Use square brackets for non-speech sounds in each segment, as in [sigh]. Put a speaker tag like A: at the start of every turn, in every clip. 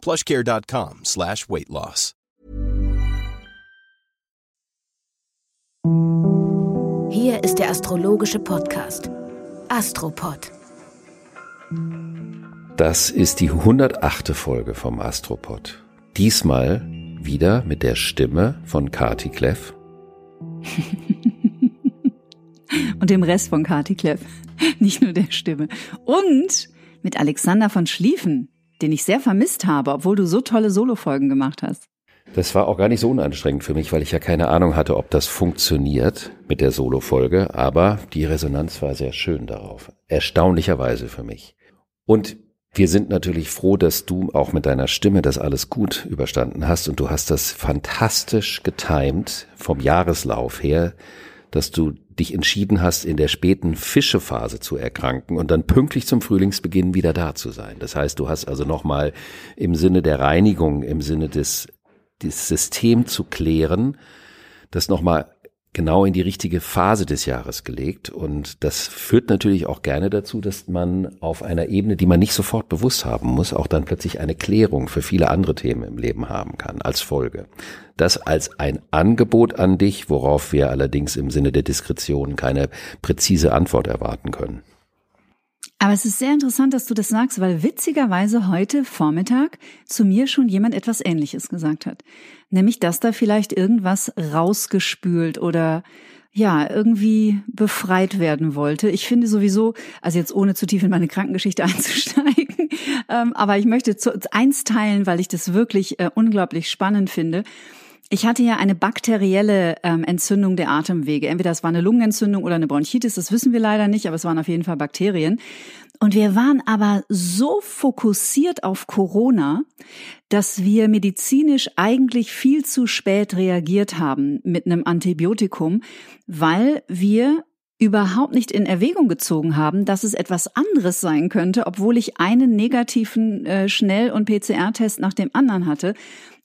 A: plushcare.com slash weight loss.
B: Hier ist der astrologische Podcast Astropod.
C: Das ist die 108. Folge vom Astropod. Diesmal wieder mit der Stimme von Kati Kleff. [laughs]
D: Und dem Rest von Kati Kleff. [laughs] Nicht nur der Stimme. Und mit Alexander von Schlieffen, den ich sehr vermisst habe, obwohl du so tolle Solofolgen gemacht hast.
C: Das war auch gar nicht so unanstrengend für mich, weil ich ja keine Ahnung hatte, ob das funktioniert mit der Solofolge, aber die Resonanz war sehr schön darauf. Erstaunlicherweise für mich. Und wir sind natürlich froh, dass du auch mit deiner Stimme das alles gut überstanden hast und du hast das fantastisch getimt vom Jahreslauf her, dass du dich entschieden hast, in der späten Fischephase zu erkranken und dann pünktlich zum Frühlingsbeginn wieder da zu sein. Das heißt, du hast also nochmal im Sinne der Reinigung, im Sinne des, des System zu klären, das nochmal genau in die richtige Phase des Jahres gelegt. Und das führt natürlich auch gerne dazu, dass man auf einer Ebene, die man nicht sofort bewusst haben muss, auch dann plötzlich eine Klärung für viele andere Themen im Leben haben kann als Folge. Das als ein Angebot an dich, worauf wir allerdings im Sinne der Diskretion keine präzise Antwort erwarten können.
D: Aber es ist sehr interessant, dass du das sagst, weil witzigerweise heute Vormittag zu mir schon jemand etwas Ähnliches gesagt hat. Nämlich, dass da vielleicht irgendwas rausgespült oder ja, irgendwie befreit werden wollte. Ich finde sowieso, also jetzt ohne zu tief in meine Krankengeschichte [laughs] einzusteigen, ähm, aber ich möchte zu, eins teilen, weil ich das wirklich äh, unglaublich spannend finde. Ich hatte ja eine bakterielle ähm, Entzündung der Atemwege. Entweder es war eine Lungenentzündung oder eine Bronchitis, das wissen wir leider nicht, aber es waren auf jeden Fall Bakterien. Und wir waren aber so fokussiert auf Corona, dass wir medizinisch eigentlich viel zu spät reagiert haben mit einem Antibiotikum, weil wir überhaupt nicht in Erwägung gezogen haben, dass es etwas anderes sein könnte, obwohl ich einen negativen äh, Schnell- und PCR-Test nach dem anderen hatte.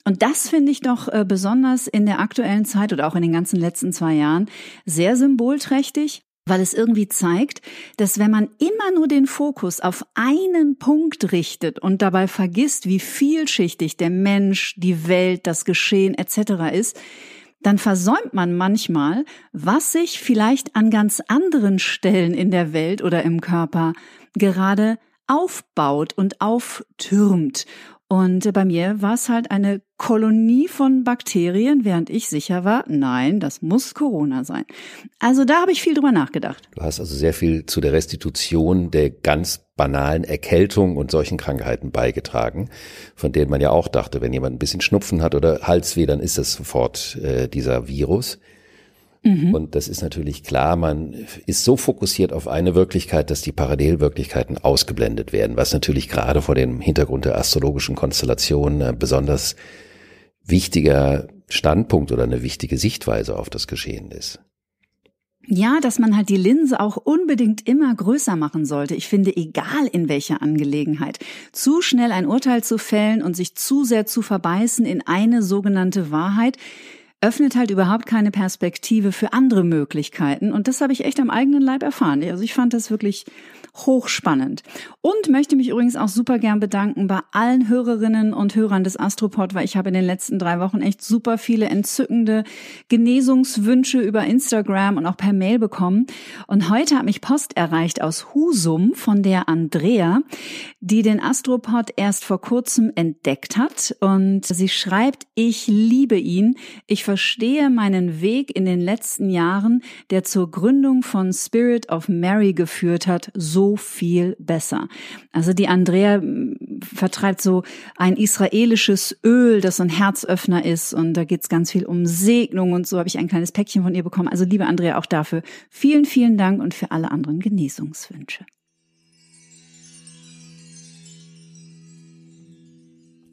D: Und das finde ich doch äh, besonders in der aktuellen Zeit oder auch in den ganzen letzten zwei Jahren sehr symbolträchtig, weil es irgendwie zeigt, dass wenn man immer nur den Fokus auf einen Punkt richtet und dabei vergisst, wie vielschichtig der Mensch, die Welt, das Geschehen etc. ist, dann versäumt man manchmal, was sich vielleicht an ganz anderen Stellen in der Welt oder im Körper gerade aufbaut und auftürmt. Und bei mir war es halt eine Kolonie von Bakterien, während ich sicher war, nein, das muss Corona sein. Also da habe ich viel drüber nachgedacht.
C: Du hast also sehr viel zu der Restitution der ganz banalen Erkältung und solchen Krankheiten beigetragen, von denen man ja auch dachte, wenn jemand ein bisschen Schnupfen hat oder Halsweh, dann ist das sofort äh, dieser Virus. Mhm. Und das ist natürlich klar, man ist so fokussiert auf eine Wirklichkeit, dass die Parallelwirklichkeiten ausgeblendet werden, was natürlich gerade vor dem Hintergrund der astrologischen Konstellation ein besonders wichtiger Standpunkt oder eine wichtige Sichtweise auf das Geschehen ist.
D: Ja, dass man halt die Linse auch unbedingt immer größer machen sollte. Ich finde, egal in welcher Angelegenheit. Zu schnell ein Urteil zu fällen und sich zu sehr zu verbeißen in eine sogenannte Wahrheit, öffnet halt überhaupt keine Perspektive für andere Möglichkeiten. Und das habe ich echt am eigenen Leib erfahren. Also ich fand das wirklich hochspannend. Und möchte mich übrigens auch super gern bedanken bei allen Hörerinnen und Hörern des Astropod, weil ich habe in den letzten drei Wochen echt super viele entzückende Genesungswünsche über Instagram und auch per Mail bekommen. Und heute hat mich Post erreicht aus Husum von der Andrea, die den Astropod erst vor kurzem entdeckt hat. Und sie schreibt, ich liebe ihn. Ich verstehe meinen Weg in den letzten Jahren, der zur Gründung von Spirit of Mary geführt hat, so viel besser. Also die Andrea mm, vertreibt so ein israelisches Öl, das so ein Herzöffner ist und da geht's ganz viel um Segnung und so habe ich ein kleines Päckchen von ihr bekommen. Also liebe Andrea, auch dafür vielen, vielen Dank und für alle anderen Genesungswünsche.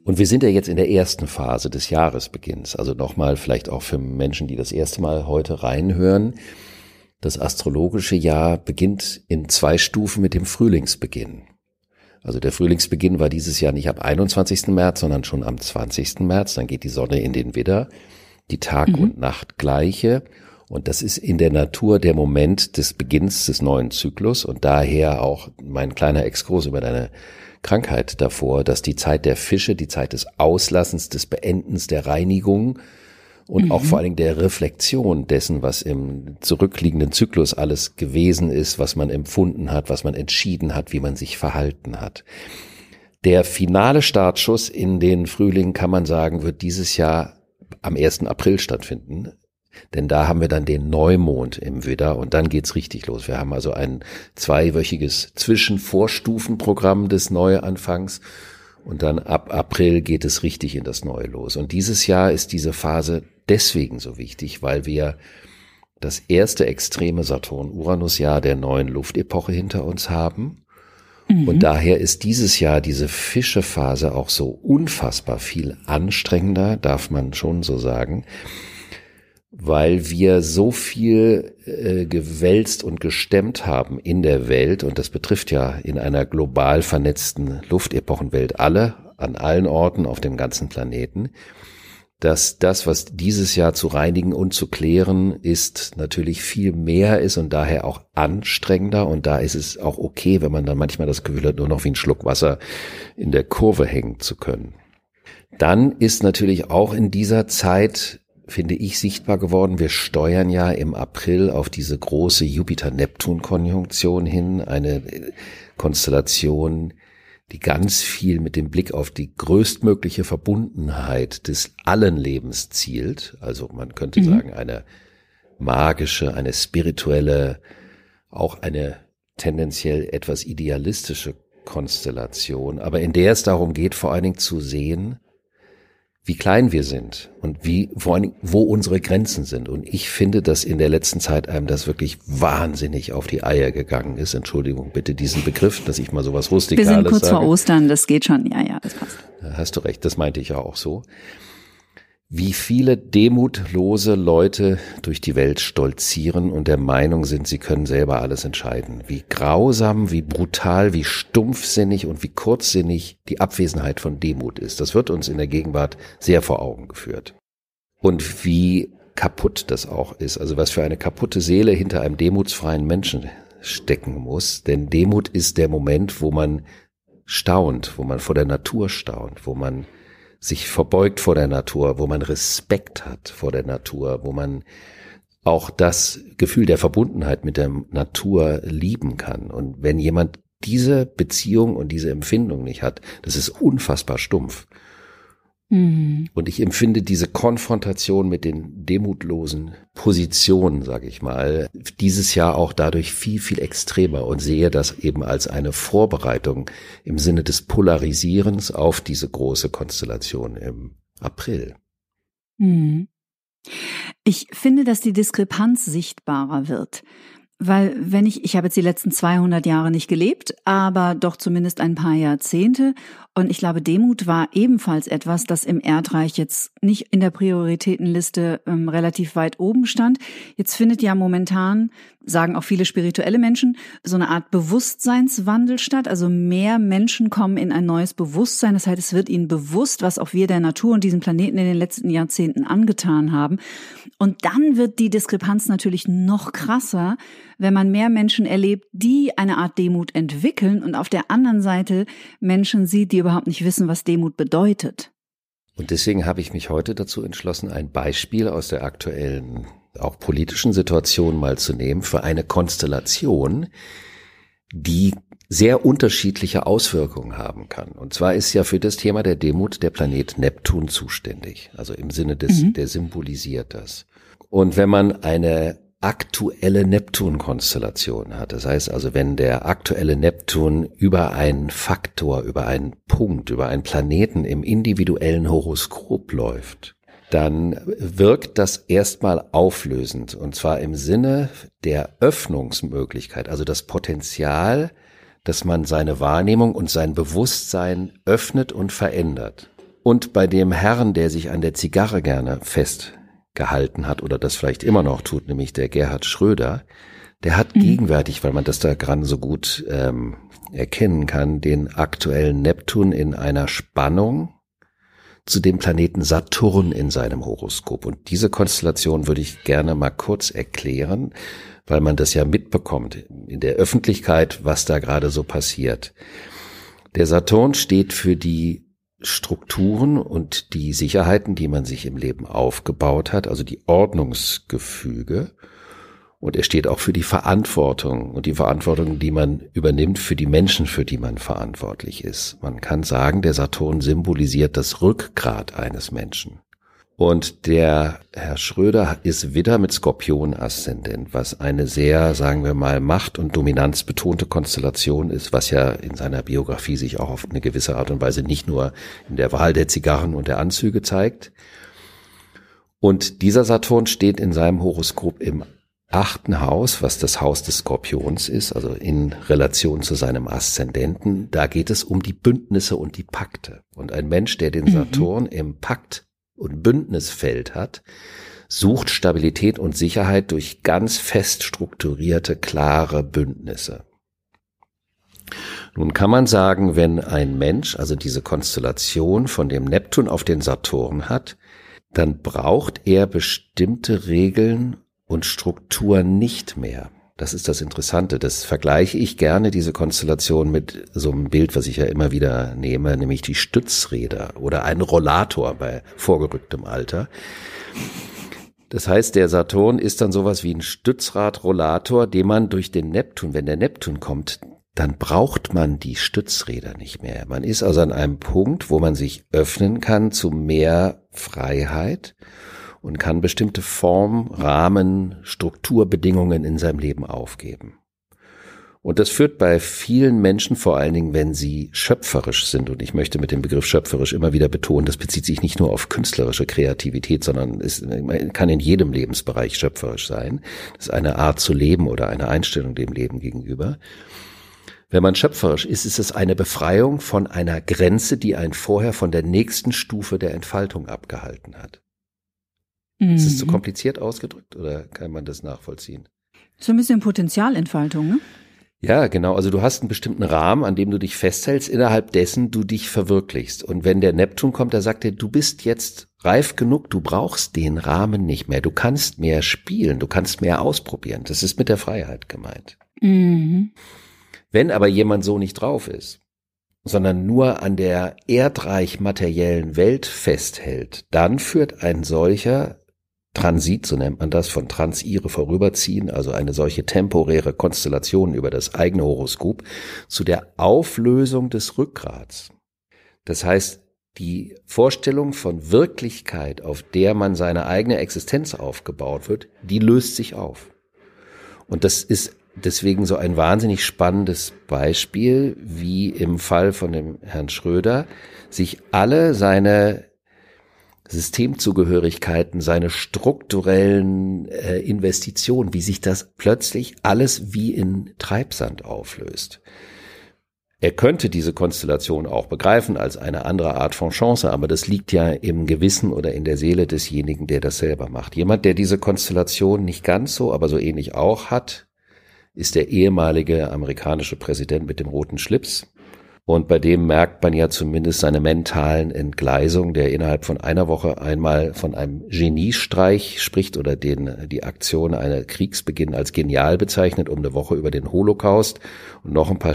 C: Und wir sind ja jetzt in der ersten Phase des Jahresbeginns. Also nochmal vielleicht auch für Menschen, die das erste Mal heute reinhören. Das astrologische Jahr beginnt in zwei Stufen mit dem Frühlingsbeginn. Also der Frühlingsbeginn war dieses Jahr nicht am 21. März, sondern schon am 20. März. Dann geht die Sonne in den Widder, die Tag- mhm. und Nachtgleiche. Und das ist in der Natur der Moment des Beginns des neuen Zyklus und daher auch mein kleiner Exkurs über deine Krankheit davor, dass die Zeit der Fische, die Zeit des Auslassens, des Beendens, der Reinigung und mhm. auch vor allen Dingen der Reflexion dessen, was im zurückliegenden Zyklus alles gewesen ist, was man empfunden hat, was man entschieden hat, wie man sich verhalten hat. Der finale Startschuss in den Frühling, kann man sagen, wird dieses Jahr am 1. April stattfinden. Denn da haben wir dann den Neumond im Widder und dann geht's richtig los. Wir haben also ein zweiwöchiges Zwischenvorstufenprogramm des Neuanfangs und dann ab April geht es richtig in das Neue los. Und dieses Jahr ist diese Phase deswegen so wichtig, weil wir das erste extreme Saturn-Uranus-Jahr der neuen Luftepoche hinter uns haben. Mhm. Und daher ist dieses Jahr diese Fischephase auch so unfassbar viel anstrengender, darf man schon so sagen, weil wir so viel äh, gewälzt und gestemmt haben in der Welt, und das betrifft ja in einer global vernetzten Luftepochenwelt alle, an allen Orten auf dem ganzen Planeten, dass das, was dieses Jahr zu reinigen und zu klären ist, natürlich viel mehr ist und daher auch anstrengender. Und da ist es auch okay, wenn man dann manchmal das Gefühl hat, nur noch wie ein Schluck Wasser in der Kurve hängen zu können. Dann ist natürlich auch in dieser Zeit finde ich, sichtbar geworden. Wir steuern ja im April auf diese große Jupiter-Neptun-Konjunktion hin, eine Konstellation, die ganz viel mit dem Blick auf die größtmögliche Verbundenheit des allen Lebens zielt. Also man könnte mhm. sagen, eine magische, eine spirituelle, auch eine tendenziell etwas idealistische Konstellation, aber in der es darum geht, vor allen Dingen zu sehen, wie klein wir sind und wie, vor allen Dingen, wo unsere Grenzen sind. Und ich finde, dass in der letzten Zeit einem das wirklich wahnsinnig auf die Eier gegangen ist. Entschuldigung bitte diesen Begriff, dass ich mal sowas Rustikales
D: sage. Wir sind kurz sage. vor Ostern, das geht schon. Ja, ja, das passt.
C: Da hast du recht, das meinte ich ja auch so wie viele demutlose Leute durch die Welt stolzieren und der Meinung sind, sie können selber alles entscheiden. Wie grausam, wie brutal, wie stumpfsinnig und wie kurzsinnig die Abwesenheit von Demut ist. Das wird uns in der Gegenwart sehr vor Augen geführt. Und wie kaputt das auch ist. Also was für eine kaputte Seele hinter einem demutsfreien Menschen stecken muss. Denn Demut ist der Moment, wo man staunt, wo man vor der Natur staunt, wo man sich verbeugt vor der Natur, wo man Respekt hat vor der Natur, wo man auch das Gefühl der Verbundenheit mit der Natur lieben kann. Und wenn jemand diese Beziehung und diese Empfindung nicht hat, das ist unfassbar stumpf. Mhm. Und ich empfinde diese Konfrontation mit den demutlosen Positionen, sage ich mal, dieses Jahr auch dadurch viel, viel extremer und sehe das eben als eine Vorbereitung im Sinne des Polarisierens auf diese große Konstellation im April.
D: Mhm. Ich finde, dass die Diskrepanz sichtbarer wird. Weil wenn ich, ich habe jetzt die letzten 200 Jahre nicht gelebt, aber doch zumindest ein paar Jahrzehnte und ich glaube, Demut war ebenfalls etwas, das im Erdreich jetzt nicht in der Prioritätenliste ähm, relativ weit oben stand. Jetzt findet ja momentan, sagen auch viele spirituelle Menschen, so eine Art Bewusstseinswandel statt. Also mehr Menschen kommen in ein neues Bewusstsein. Das heißt, es wird ihnen bewusst, was auch wir der Natur und diesem Planeten in den letzten Jahrzehnten angetan haben. Und dann wird die Diskrepanz natürlich noch krasser, wenn man mehr Menschen erlebt, die eine Art Demut entwickeln und auf der anderen Seite Menschen sieht, die überhaupt nicht wissen, was Demut bedeutet.
C: Und deswegen habe ich mich heute dazu entschlossen, ein Beispiel aus der aktuellen, auch politischen Situation mal zu nehmen für eine Konstellation, die sehr unterschiedliche Auswirkungen haben kann. Und zwar ist ja für das Thema der Demut der Planet Neptun zuständig. Also im Sinne des, mhm. der symbolisiert das. Und wenn man eine aktuelle Neptun-Konstellation hat. Das heißt also, wenn der aktuelle Neptun über einen Faktor, über einen Punkt, über einen Planeten im individuellen Horoskop läuft, dann wirkt das erstmal auflösend und zwar im Sinne der Öffnungsmöglichkeit, also das Potenzial, dass man seine Wahrnehmung und sein Bewusstsein öffnet und verändert. und bei dem Herrn, der sich an der Zigarre gerne festgehalten hat oder das vielleicht immer noch tut, nämlich der Gerhard Schröder, der hat mhm. gegenwärtig, weil man das da gerade so gut ähm, erkennen kann, den aktuellen Neptun in einer Spannung zu dem Planeten Saturn in seinem Horoskop. Und diese Konstellation würde ich gerne mal kurz erklären, weil man das ja mitbekommt in der Öffentlichkeit, was da gerade so passiert. Der Saturn steht für die Strukturen und die Sicherheiten, die man sich im Leben aufgebaut hat, also die Ordnungsgefüge. Und er steht auch für die Verantwortung und die Verantwortung, die man übernimmt für die Menschen, für die man verantwortlich ist. Man kann sagen, der Saturn symbolisiert das Rückgrat eines Menschen. Und der Herr Schröder ist wieder mit Skorpion-Aszendent, was eine sehr, sagen wir mal, macht- und dominanzbetonte Konstellation ist, was ja in seiner Biografie sich auch auf eine gewisse Art und Weise nicht nur in der Wahl der Zigarren und der Anzüge zeigt. Und dieser Saturn steht in seinem Horoskop im achten Haus, was das Haus des Skorpions ist, also in Relation zu seinem Aszendenten, da geht es um die Bündnisse und die Pakte. Und ein Mensch, der den mhm. Saturn mhm. im Pakt- und Bündnisfeld hat, sucht Stabilität und Sicherheit durch ganz fest strukturierte, klare Bündnisse. Nun kann man sagen, wenn ein Mensch also diese Konstellation von dem Neptun auf den Saturn hat, dann braucht er bestimmte Regeln und Struktur nicht mehr. Das ist das Interessante. Das vergleiche ich gerne, diese Konstellation, mit so einem Bild, was ich ja immer wieder nehme, nämlich die Stützräder oder ein Rollator bei vorgerücktem Alter. Das heißt, der Saturn ist dann sowas wie ein Stützradrollator, den man durch den Neptun, wenn der Neptun kommt, dann braucht man die Stützräder nicht mehr. Man ist also an einem Punkt, wo man sich öffnen kann zu mehr Freiheit und kann bestimmte Form, Rahmen, Strukturbedingungen in seinem Leben aufgeben. Und das führt bei vielen Menschen, vor allen Dingen, wenn sie schöpferisch sind, und ich möchte mit dem Begriff schöpferisch immer wieder betonen, das bezieht sich nicht nur auf künstlerische Kreativität, sondern es kann in jedem Lebensbereich schöpferisch sein. Das ist eine Art zu leben oder eine Einstellung dem Leben gegenüber. Wenn man schöpferisch ist, ist es eine Befreiung von einer Grenze, die einen vorher von der nächsten Stufe der Entfaltung abgehalten hat. Mhm. Ist es zu kompliziert ausgedrückt oder kann man das nachvollziehen?
D: So ein bisschen Potenzialentfaltung, ne?
C: Ja, genau. Also du hast einen bestimmten Rahmen, an dem du dich festhältst, innerhalb dessen du dich verwirklichst. Und wenn der Neptun kommt, da sagt er, du bist jetzt reif genug, du brauchst den Rahmen nicht mehr. Du kannst mehr spielen, du kannst mehr ausprobieren. Das ist mit der Freiheit gemeint. Mhm. Wenn aber jemand so nicht drauf ist, sondern nur an der erdreich materiellen Welt festhält, dann führt ein solcher Transit, so nennt man das, von Transire vorüberziehen, also eine solche temporäre Konstellation über das eigene Horoskop, zu der Auflösung des Rückgrats. Das heißt, die Vorstellung von Wirklichkeit, auf der man seine eigene Existenz aufgebaut wird, die löst sich auf. Und das ist deswegen so ein wahnsinnig spannendes Beispiel, wie im Fall von dem Herrn Schröder sich alle seine Systemzugehörigkeiten, seine strukturellen äh, Investitionen, wie sich das plötzlich alles wie in Treibsand auflöst. Er könnte diese Konstellation auch begreifen als eine andere Art von Chance, aber das liegt ja im Gewissen oder in der Seele desjenigen, der das selber macht. Jemand, der diese Konstellation nicht ganz so, aber so ähnlich auch hat, ist der ehemalige amerikanische Präsident mit dem roten Schlips, und bei dem merkt man ja zumindest seine mentalen Entgleisung, der innerhalb von einer Woche einmal von einem Geniestreich spricht oder den, die Aktion einer Kriegsbeginn als genial bezeichnet, um eine Woche über den Holocaust und noch ein paar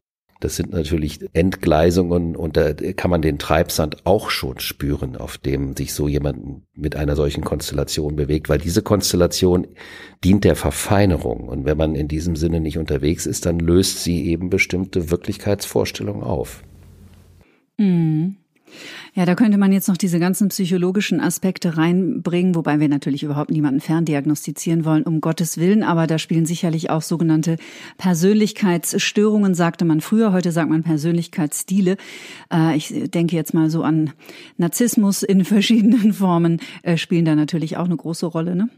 C: Das sind natürlich Entgleisungen und da kann man den Treibsand auch schon spüren, auf dem sich so jemand mit einer solchen Konstellation bewegt, weil diese Konstellation dient der Verfeinerung. Und wenn man in diesem Sinne nicht unterwegs ist, dann löst sie eben bestimmte Wirklichkeitsvorstellungen auf.
D: Mhm. Ja, da könnte man jetzt noch diese ganzen psychologischen Aspekte reinbringen, wobei wir natürlich überhaupt niemanden ferndiagnostizieren wollen, um Gottes Willen. Aber da spielen sicherlich auch sogenannte Persönlichkeitsstörungen, sagte man früher. Heute sagt man Persönlichkeitsstile. Äh, ich denke jetzt mal so an Narzissmus in [laughs] verschiedenen Formen, äh, spielen da natürlich auch eine große Rolle, ne?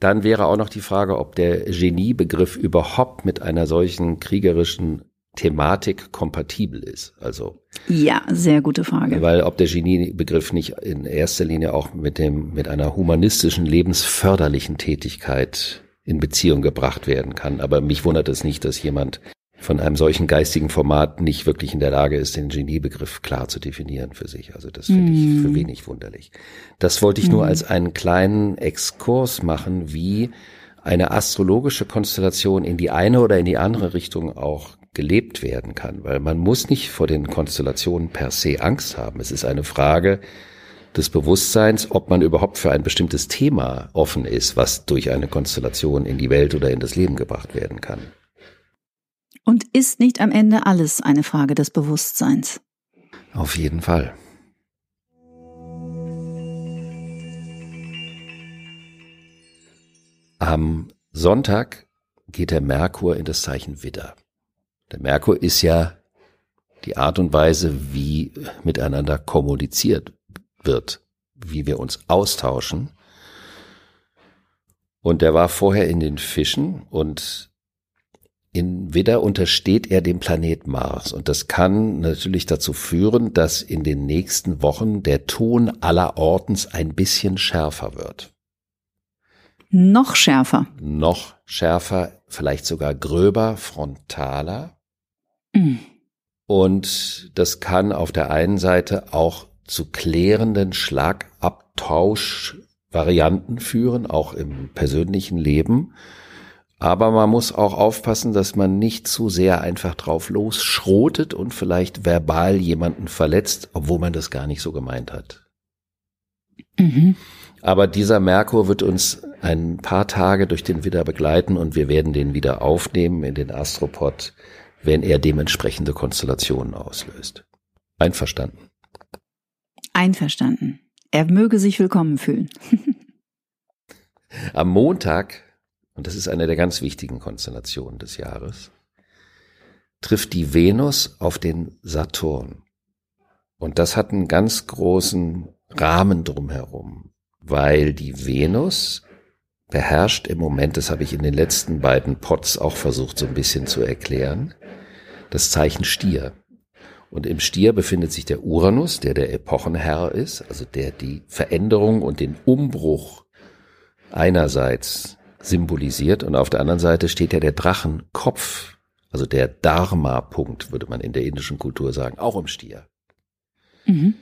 C: Dann wäre auch noch die Frage, ob der Geniebegriff überhaupt mit einer solchen kriegerischen Thematik kompatibel ist. Also
D: ja, sehr gute Frage.
C: Weil ob der Geniebegriff nicht in erster Linie auch mit dem mit einer humanistischen lebensförderlichen Tätigkeit in Beziehung gebracht werden kann. Aber mich wundert es nicht, dass jemand von einem solchen geistigen Format nicht wirklich in der Lage ist, den Geniebegriff klar zu definieren für sich. Also das finde mm. ich für wenig wunderlich. Das wollte ich mm. nur als einen kleinen Exkurs machen, wie eine astrologische Konstellation in die eine oder in die andere Richtung auch gelebt werden kann, weil man muss nicht vor den Konstellationen per se Angst haben. Es ist eine Frage des Bewusstseins, ob man überhaupt für ein bestimmtes Thema offen ist, was durch eine Konstellation in die Welt oder in das Leben gebracht werden kann.
D: Und ist nicht am Ende alles eine Frage des Bewusstseins?
C: Auf jeden Fall. Am Sonntag geht der Merkur in das Zeichen Widder. Der Merkur ist ja die Art und Weise, wie miteinander kommuniziert wird, wie wir uns austauschen. Und der war vorher in den Fischen und in Widder untersteht er dem Planet Mars. Und das kann natürlich dazu führen, dass in den nächsten Wochen der Ton aller Ortens ein bisschen schärfer wird.
D: Noch schärfer.
C: Noch schärfer, vielleicht sogar gröber, frontaler.
D: Mhm.
C: Und das kann auf der einen Seite auch zu klärenden Schlagabtauschvarianten führen, auch im persönlichen Leben. Aber man muss auch aufpassen, dass man nicht zu sehr einfach drauf losschrotet und vielleicht verbal jemanden verletzt, obwohl man das gar nicht so gemeint hat.
D: Mhm.
C: Aber dieser Merkur wird uns ein paar Tage durch den Widder begleiten und wir werden den wieder aufnehmen in den Astropod wenn er dementsprechende Konstellationen auslöst. Einverstanden.
D: Einverstanden. Er möge sich willkommen fühlen. [laughs]
C: Am Montag, und das ist eine der ganz wichtigen Konstellationen des Jahres, trifft die Venus auf den Saturn. Und das hat einen ganz großen Rahmen drumherum, weil die Venus beherrscht im Moment, das habe ich in den letzten beiden Pots auch versucht so ein bisschen zu erklären, das Zeichen Stier. Und im Stier befindet sich der Uranus, der der Epochenherr ist, also der die Veränderung und den Umbruch einerseits symbolisiert und auf der anderen Seite steht ja der Drachenkopf, also der Dharma-Punkt, würde man in der indischen Kultur sagen, auch im Stier.
D: Mhm.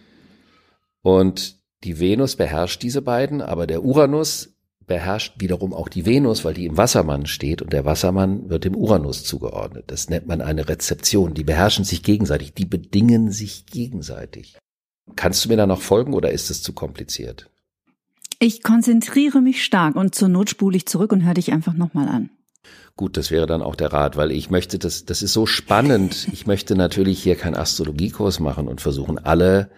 C: Und die Venus beherrscht diese beiden, aber der Uranus beherrscht wiederum auch die Venus, weil die im Wassermann steht und der Wassermann wird dem Uranus zugeordnet. Das nennt man eine Rezeption. Die beherrschen sich gegenseitig, die bedingen sich gegenseitig. Kannst du mir da noch folgen oder ist es zu kompliziert?
D: Ich konzentriere mich stark und zur Not spule ich zurück und höre dich einfach nochmal an.
C: Gut, das wäre dann auch der Rat, weil ich möchte das, das ist so spannend. Ich möchte natürlich hier keinen Astrologiekurs machen und versuchen alle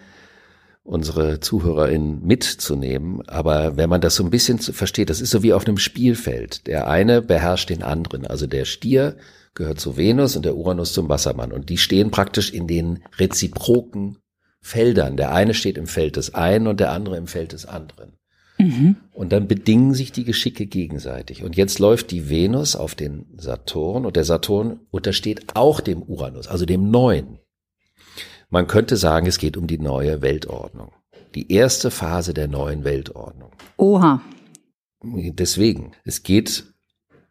C: unsere ZuhörerInnen mitzunehmen. Aber wenn man das so ein bisschen versteht, das ist so wie auf einem Spielfeld. Der eine beherrscht den anderen. Also der Stier gehört zu Venus und der Uranus zum Wassermann. Und die stehen praktisch in den reziproken Feldern. Der eine steht im Feld des einen und der andere im Feld des anderen.
D: Mhm.
C: Und dann bedingen sich die Geschicke gegenseitig. Und jetzt läuft die Venus auf den Saturn und der Saturn untersteht auch dem Uranus, also dem Neuen. Man könnte sagen, es geht um die neue Weltordnung. Die erste Phase der neuen Weltordnung.
D: Oha.
C: Deswegen, es geht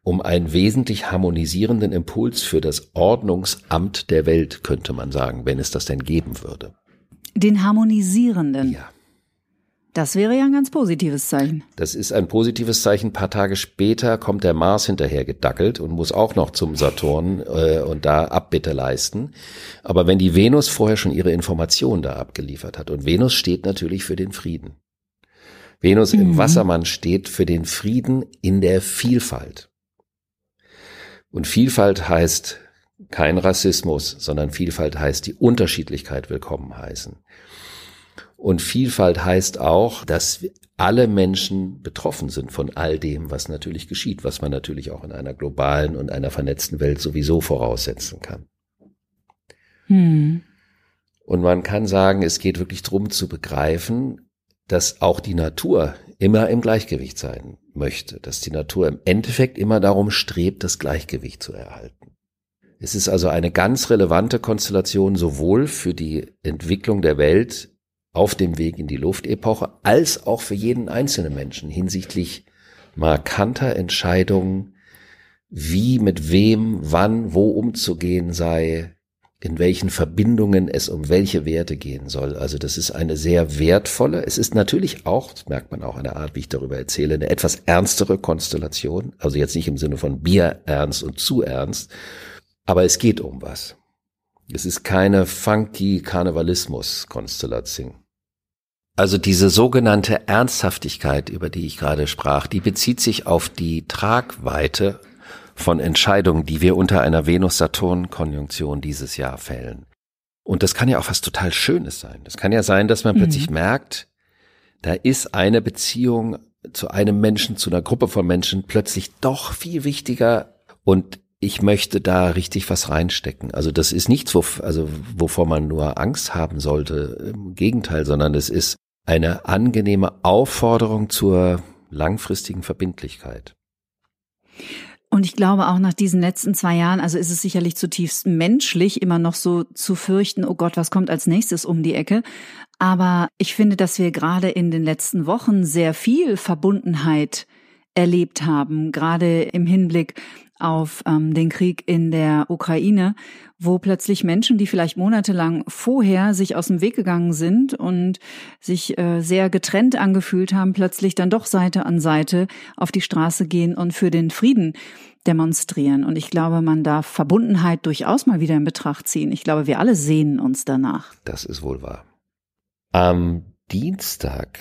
C: um einen wesentlich harmonisierenden Impuls für das Ordnungsamt der Welt, könnte man sagen, wenn es das denn geben würde.
D: Den harmonisierenden.
C: Ja.
D: Das wäre ja ein ganz positives Zeichen.
C: Das ist ein positives Zeichen. Ein paar Tage später kommt der Mars hinterher gedackelt und muss auch noch zum Saturn äh, und da Abbitte leisten. Aber wenn die Venus vorher schon ihre Informationen da abgeliefert hat und Venus steht natürlich für den Frieden. Venus mhm. im Wassermann steht für den Frieden in der Vielfalt. Und Vielfalt heißt kein Rassismus, sondern Vielfalt heißt die Unterschiedlichkeit willkommen heißen. Und Vielfalt heißt auch, dass alle Menschen betroffen sind von all dem, was natürlich geschieht, was man natürlich auch in einer globalen und einer vernetzten Welt sowieso voraussetzen kann. Hm. Und man kann sagen, es geht wirklich darum zu begreifen, dass auch die Natur immer im Gleichgewicht sein möchte, dass die Natur im Endeffekt immer darum strebt, das Gleichgewicht zu erhalten. Es ist also eine ganz relevante Konstellation sowohl für die Entwicklung der Welt auf dem Weg in die Luftepoche, als auch für jeden einzelnen Menschen hinsichtlich markanter Entscheidungen, wie mit wem, wann, wo umzugehen sei, in welchen Verbindungen es um welche Werte gehen soll. Also das ist eine sehr wertvolle, es ist natürlich auch, das merkt man auch in der Art, wie ich darüber erzähle, eine etwas ernstere Konstellation. Also jetzt nicht im Sinne von Bier ernst und zu ernst, aber es geht um was. Es ist keine funky Karnevalismus-Konstellation. Also diese sogenannte Ernsthaftigkeit, über die ich gerade sprach, die bezieht sich auf die Tragweite von Entscheidungen, die wir unter einer Venus-Saturn-Konjunktion dieses Jahr fällen. Und das kann ja auch was total Schönes sein. Das kann ja sein, dass man mhm. plötzlich merkt, da ist eine Beziehung zu einem Menschen, zu einer Gruppe von Menschen plötzlich doch viel wichtiger und ich möchte da richtig was reinstecken. Also das ist nichts, wo, also wovor man nur Angst haben sollte. Im Gegenteil, sondern es ist eine angenehme Aufforderung zur langfristigen Verbindlichkeit.
D: Und ich glaube auch nach diesen letzten zwei Jahren, also ist es sicherlich zutiefst menschlich, immer noch so zu fürchten, oh Gott, was kommt als nächstes um die Ecke. Aber ich finde, dass wir gerade in den letzten Wochen sehr viel Verbundenheit erlebt haben, gerade im Hinblick auf ähm, den Krieg in der Ukraine, wo plötzlich Menschen, die vielleicht monatelang vorher sich aus dem Weg gegangen sind und sich äh, sehr getrennt angefühlt haben, plötzlich dann doch Seite an Seite auf die Straße gehen und für den Frieden demonstrieren. Und ich glaube, man darf Verbundenheit durchaus mal wieder in Betracht ziehen. Ich glaube, wir alle sehnen uns danach.
C: Das ist wohl wahr. Am Dienstag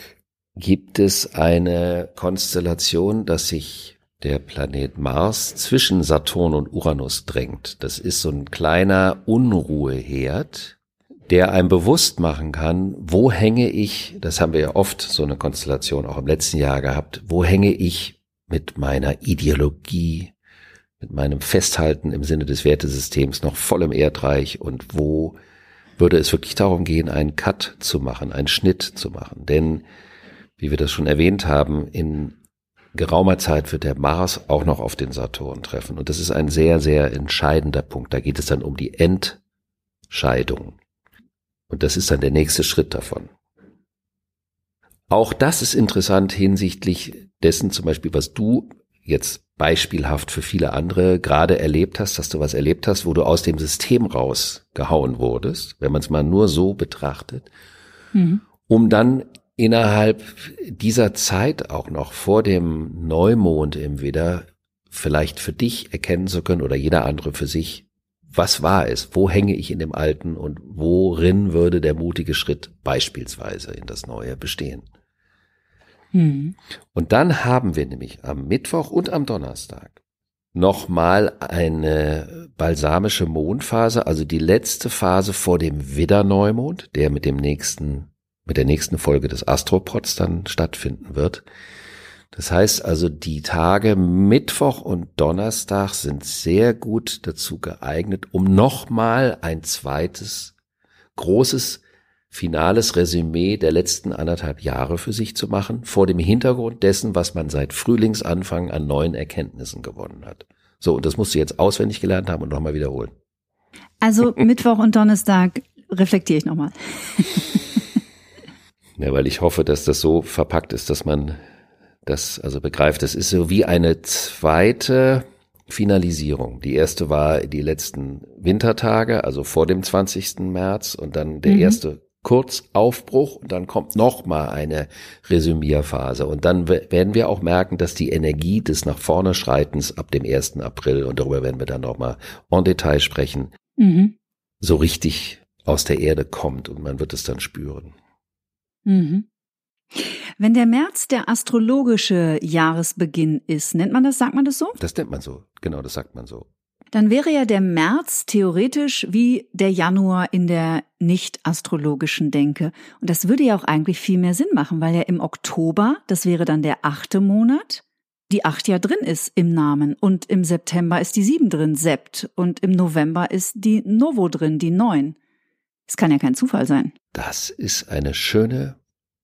C: gibt es eine Konstellation, dass sich der Planet Mars zwischen Saturn und Uranus drängt. Das ist so ein kleiner Unruheherd, der einem bewusst machen kann, wo hänge ich, das haben wir ja oft so eine Konstellation auch im letzten Jahr gehabt, wo hänge ich mit meiner Ideologie, mit meinem Festhalten im Sinne des Wertesystems noch voll im Erdreich und wo würde es wirklich darum gehen, einen Cut zu machen, einen Schnitt zu machen. Denn, wie wir das schon erwähnt haben, in geraumer Zeit wird der Mars auch noch auf den Saturn treffen. Und das ist ein sehr, sehr entscheidender Punkt. Da geht es dann um die Entscheidung. Und das ist dann der nächste Schritt davon. Auch das ist interessant hinsichtlich dessen zum Beispiel, was du jetzt beispielhaft für viele andere gerade erlebt hast, dass du was erlebt hast, wo du aus dem System rausgehauen wurdest, wenn man es mal nur so betrachtet, mhm. um dann innerhalb dieser Zeit auch noch vor dem Neumond im Widder vielleicht für dich erkennen zu können oder jeder andere für sich, was war es? Wo hänge ich in dem Alten und worin würde der mutige Schritt beispielsweise in das Neue bestehen? Hm. Und dann haben wir nämlich am Mittwoch und am Donnerstag nochmal eine balsamische Mondphase, also die letzte Phase vor dem Widderneumond, der mit dem nächsten mit der nächsten Folge des Astropods dann stattfinden wird. Das heißt also, die Tage Mittwoch und Donnerstag sind sehr gut dazu geeignet, um nochmal ein zweites großes finales Resümee der letzten anderthalb Jahre für sich zu machen, vor dem Hintergrund dessen, was man seit Frühlingsanfang an neuen Erkenntnissen gewonnen hat. So, und das musst du jetzt auswendig gelernt haben und nochmal wiederholen.
D: Also Mittwoch und Donnerstag reflektiere ich nochmal. [laughs]
C: Ja, weil ich hoffe, dass das so verpackt ist, dass man das also begreift. Es ist so wie eine zweite Finalisierung. Die erste war die letzten Wintertage, also vor dem 20. März und dann der mhm. erste kurz Aufbruch und dann kommt noch mal eine Resümierphase und dann werden wir auch merken, dass die Energie des nach vorne Schreitens ab dem 1. April und darüber werden wir dann noch mal en Detail sprechen, mhm. so richtig aus der Erde kommt und man wird es dann spüren.
D: Mhm. Wenn der März der astrologische Jahresbeginn ist, nennt man das, sagt man das so?
C: Das nennt man so, genau, das sagt man so
D: dann wäre ja der März theoretisch wie der Januar in der nicht astrologischen Denke. Und das würde ja auch eigentlich viel mehr Sinn machen, weil ja im Oktober, das wäre dann der achte Monat, die acht ja drin ist im Namen und im September ist die sieben drin, Sept, und im November ist die Novo drin, die neun. Es kann ja kein Zufall sein.
C: Das ist eine schöne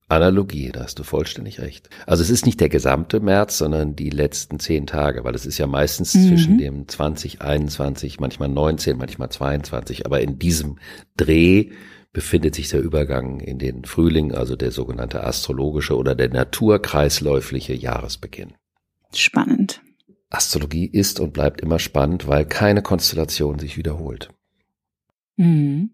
C: Analogie, da hast du vollständig recht. Also es ist nicht der gesamte März, sondern die letzten zehn Tage, weil es ist ja meistens mhm. zwischen dem 20, 21, manchmal 19, manchmal 22, aber in diesem Dreh befindet sich der Übergang in den Frühling, also der sogenannte astrologische oder der naturkreisläufliche Jahresbeginn.
D: Spannend.
C: Astrologie ist und bleibt immer spannend, weil keine Konstellation sich wiederholt.
D: Mhm.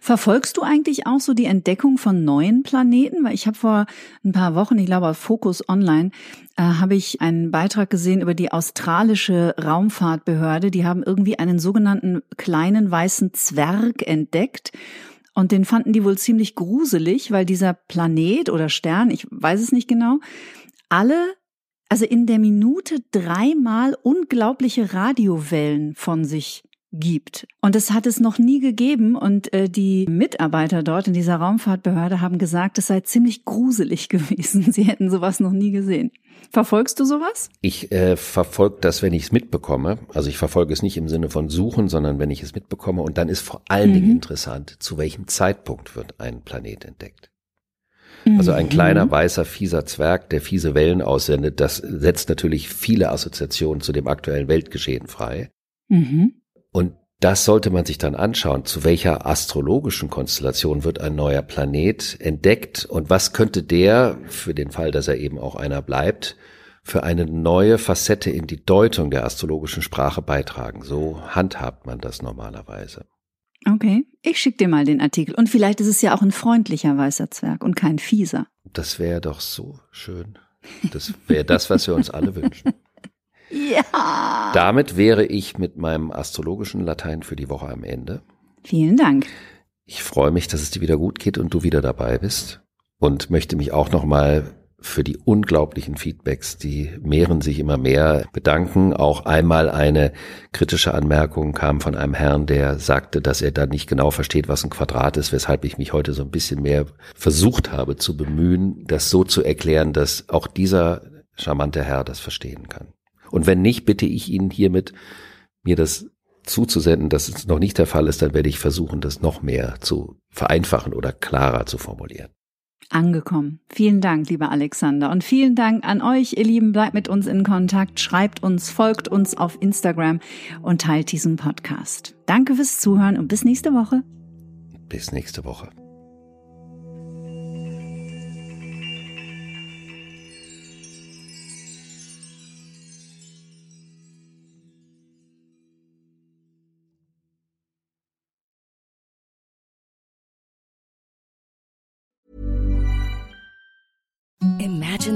D: Verfolgst du eigentlich auch so die Entdeckung von neuen Planeten? Weil ich habe vor ein paar Wochen, ich glaube auf Focus Online, äh, habe ich einen Beitrag gesehen über die australische Raumfahrtbehörde. Die haben irgendwie einen sogenannten kleinen weißen Zwerg entdeckt. Und den fanden die wohl ziemlich gruselig, weil dieser Planet oder Stern, ich weiß es nicht genau, alle, also in der Minute dreimal unglaubliche Radiowellen von sich gibt. Und es hat es noch nie gegeben. Und äh, die Mitarbeiter dort in dieser Raumfahrtbehörde haben gesagt, es sei ziemlich gruselig [laughs] gewesen. Sie hätten sowas noch nie gesehen. Verfolgst du sowas?
C: Ich äh, verfolge das, wenn ich es mitbekomme. Also ich verfolge es nicht im Sinne von suchen, sondern wenn ich es mitbekomme. Und dann ist vor allen mhm. Dingen interessant, zu welchem Zeitpunkt wird ein Planet entdeckt. Also ein mhm. kleiner weißer fieser Zwerg, der fiese Wellen aussendet, das setzt natürlich viele Assoziationen zu dem aktuellen Weltgeschehen frei. Mhm. Und das sollte man sich dann anschauen, zu welcher astrologischen Konstellation wird ein neuer Planet entdeckt und was könnte der, für den Fall, dass er eben auch einer bleibt, für eine neue Facette in die Deutung der astrologischen Sprache beitragen. So handhabt man das normalerweise.
D: Okay, ich schicke dir mal den Artikel. Und vielleicht ist es ja auch ein freundlicher weißer Zwerg und kein fieser.
C: Das wäre doch so schön. Das wäre das, was wir uns alle wünschen. [laughs]
D: Ja.
C: Damit wäre ich mit meinem astrologischen Latein für die Woche am Ende.
D: Vielen Dank.
C: Ich freue mich, dass es dir wieder gut geht und du wieder dabei bist und möchte mich auch nochmal für die unglaublichen Feedbacks, die mehren sich immer mehr, bedanken. Auch einmal eine kritische Anmerkung kam von einem Herrn, der sagte, dass er da nicht genau versteht, was ein Quadrat ist, weshalb ich mich heute so ein bisschen mehr versucht habe zu bemühen, das so zu erklären, dass auch dieser charmante Herr das verstehen kann. Und wenn nicht, bitte ich Ihnen hiermit, mir das zuzusenden, dass es noch nicht der Fall ist, dann werde ich versuchen, das noch mehr zu vereinfachen oder klarer zu formulieren.
D: Angekommen. Vielen Dank, lieber Alexander. Und vielen Dank an euch, ihr Lieben. Bleibt mit uns in Kontakt, schreibt uns, folgt uns auf Instagram und teilt diesen Podcast. Danke fürs Zuhören und bis nächste Woche.
C: Bis nächste Woche.